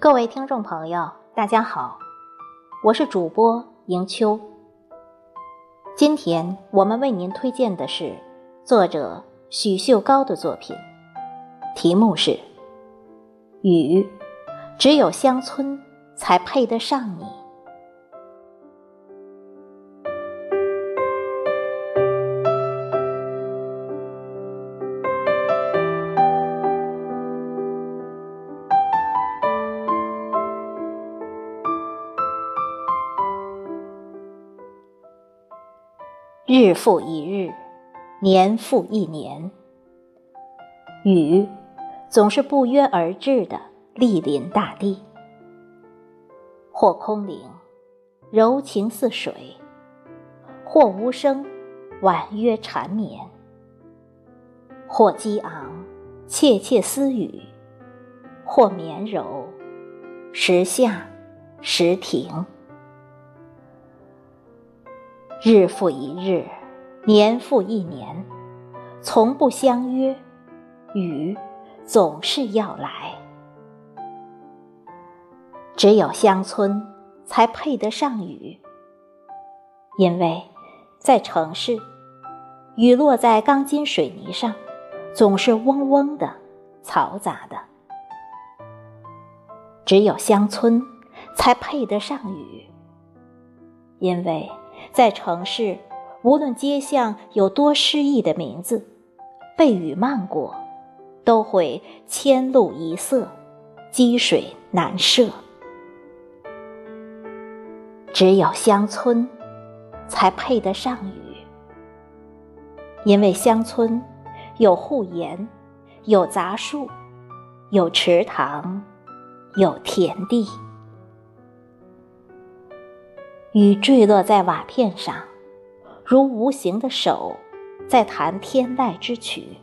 各位听众朋友，大家好，我是主播迎秋。今天我们为您推荐的是作者许秀高的作品，题目是《雨》，只有乡村才配得上你。日复一日，年复一年，雨总是不约而至的莅临大地，或空灵，柔情似水；或无声，婉约缠绵；或激昂，窃窃私语；或绵柔，时下时停。日复一日，年复一年，从不相约，雨总是要来。只有乡村才配得上雨，因为在城市，雨落在钢筋水泥上，总是嗡嗡的、嘈杂的。只有乡村才配得上雨，因为。在城市，无论街巷有多诗意的名字，被雨漫过，都会千路一色，积水难涉。只有乡村，才配得上雨，因为乡村有护檐，有杂树，有池塘，有田地。雨坠落在瓦片上，如无形的手在弹天籁之曲。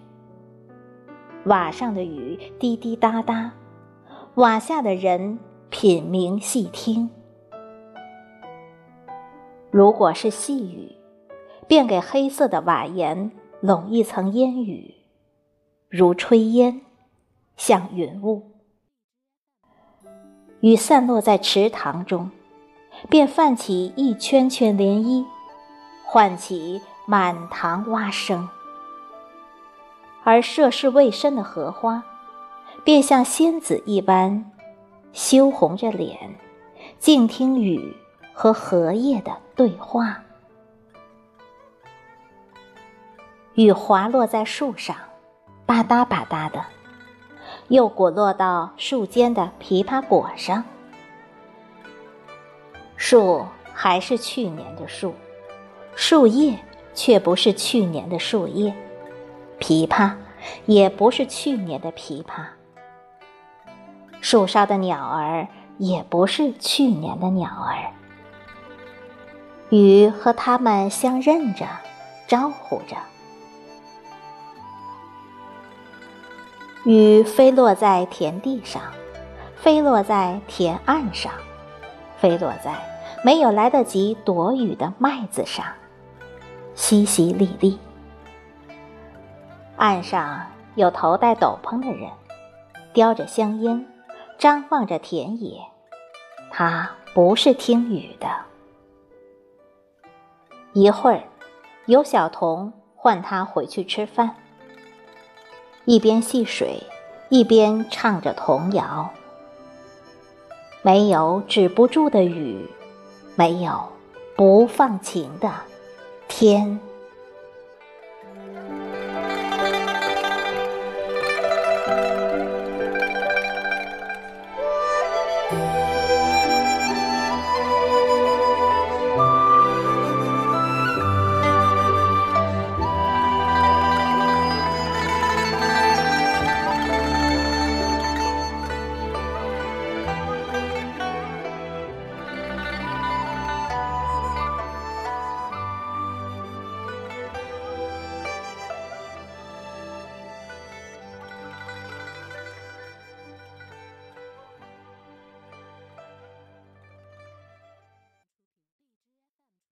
瓦上的雨滴滴答答，瓦下的人品茗细听。如果是细雨，便给黑色的瓦檐笼一层烟雨，如炊烟，像云雾。雨散落在池塘中。便泛起一圈圈涟漪，唤起满塘蛙声；而涉世未深的荷花，便像仙子一般，羞红着脸，静听雨和荷叶的对话。雨滑落在树上，吧嗒吧嗒的，又滚落到树间的枇杷果上。树还是去年的树，树叶却不是去年的树叶，枇杷也不是去年的枇杷，树梢的鸟儿也不是去年的鸟儿。雨和它们相认着，招呼着。雨飞落在田地上，飞落在田岸上。飞落在没有来得及躲雨的麦子上，淅淅沥沥。岸上有头戴斗篷的人，叼着香烟，张望着田野。他不是听雨的。一会儿，有小童唤他回去吃饭，一边戏水，一边唱着童谣。没有止不住的雨，没有不放晴的天。